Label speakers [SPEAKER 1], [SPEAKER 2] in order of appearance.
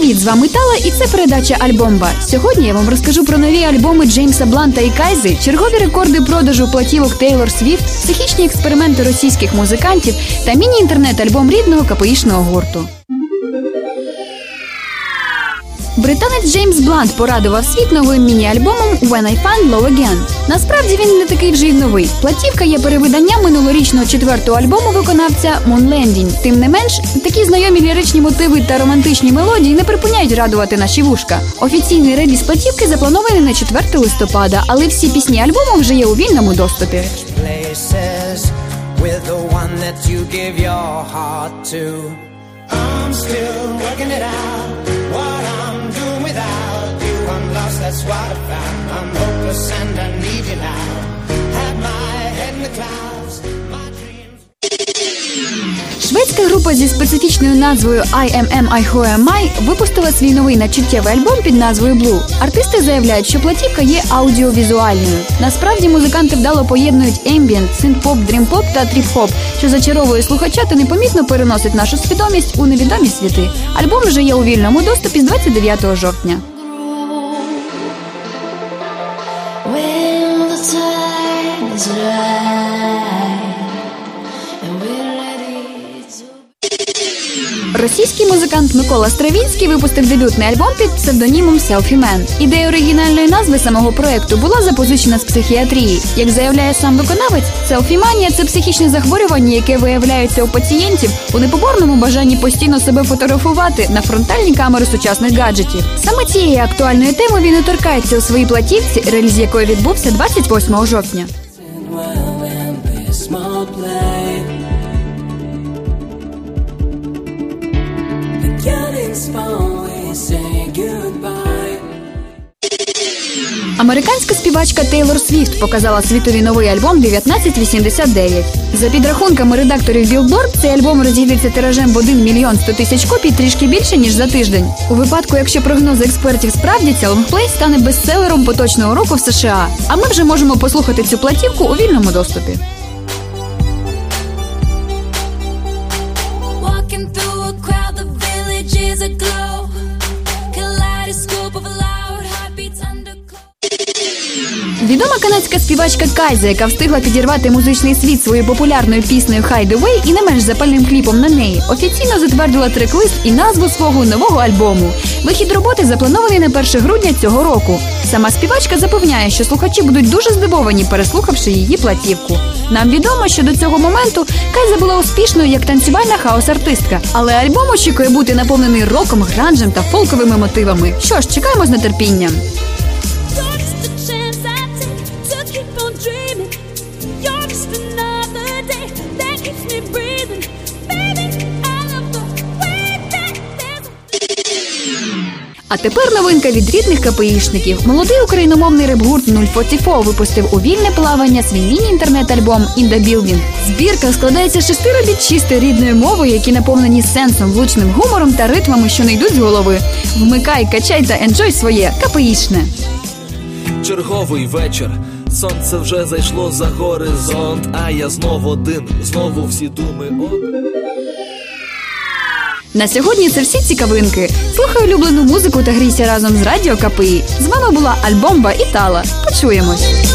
[SPEAKER 1] Привіт, з вами Тала, і це передача Альбомба. Сьогодні я вам розкажу про нові альбоми Джеймса Бланта і Кайзи, чергові рекорди продажу платівок Тейлор Свіфт, психічні експерименти російських музикантів та міні-інтернет-альбом рідного капоїшного гурту. Британець Джеймс Блант порадував світ новим міні-альбомом When I Find Love Again. Насправді він не такий вже й новий. Платівка є перевиданням минулорічного четвертого альбому виконавця Landing. Тим не менш, такі знайомі ліричні мотиви та романтичні мелодії не припиняють радувати наші вушка. Офіційний реліз платівки запланований на 4 листопада, але всі пісні альбому вже є у вільному доступі.
[SPEAKER 2] I'm still working it out. What I'm without you, I'm lost. That's what I found. I'm hopeless and I need you now. Had my head in the clouds. My dreams.
[SPEAKER 1] Шведська група зі специфічною назвою I Am Am I Who Am I випустила свій новий надчуттєвий альбом під назвою Blue. Артисти заявляють, що платівка є аудіовізуальною. Насправді музиканти вдало поєднують ембієнт, синт-поп, дрім-поп та тріп-хоп, що зачаровує слухача та непомітно переносить нашу свідомість у невідомі світи. Альбом вже є у вільному доступі з 29 жовтня.
[SPEAKER 3] When the time is right
[SPEAKER 1] Російський музикант Микола Стравінський випустив дебютний альбом під псевдонімом Selfie Man. Ідея оригінальної назви самого проекту була запозичена з психіатрії. Як заявляє сам виконавець, селфіманія це психічне захворювання, яке виявляється у пацієнтів у непоборному бажанні постійно себе фотографувати на фронтальні камери сучасних гаджетів. Саме цієї актуальної теми він і торкається у своїй платівці, реліз якої відбувся 28 жовтня. Американська співачка Тейлор Свіфт показала світові новий альбом 1989. За підрахунками редакторів Billboard, цей альбом розійдеться тиражем в 1 мільйон 100 тисяч копій трішки більше ніж за тиждень. У випадку, якщо прогнози експертів справдяться, лонгплей стане бестселером поточного року в США. А ми вже можемо послухати цю платівку у вільному доступі.
[SPEAKER 3] a glow.
[SPEAKER 1] Відома канадська співачка Кайза, яка встигла підірвати музичний світ своєю популярною піснею «Hide Away» і не менш запальним кліпом на неї, офіційно затвердила трек-лист і назву свого нового альбому. Вихід роботи запланований на 1 грудня цього року. Сама співачка запевняє, що слухачі будуть дуже здивовані, переслухавши її платівку. Нам відомо, що до цього моменту Кайза була успішною як танцювальна хаос-артистка, але альбом очікує бути наповнений роком, гранжем та фолковими мотивами. Що ж, чекаємо з нетерпінням. А тепер новинка від рідних КПІшників. Молодий україномовний реп-гурт 044 випустив у вільне плавання свій міні-інтернет-альбом «In the Building». Збірка складається з шести робіт чистої рідною мовою, які наповнені сенсом, влучним гумором та ритмами, що не йдуть з голови. Вмикай, качай та енджой своє КПІшне.
[SPEAKER 4] Черговий вечір, сонце вже зайшло за горизонт, а я знов один, знову всі думи от.
[SPEAKER 1] На сьогодні це всі цікавинки. Слухай улюблену музику та грійся разом з радіо КПІ. З вами була Альбомба і Тала. Почуємось.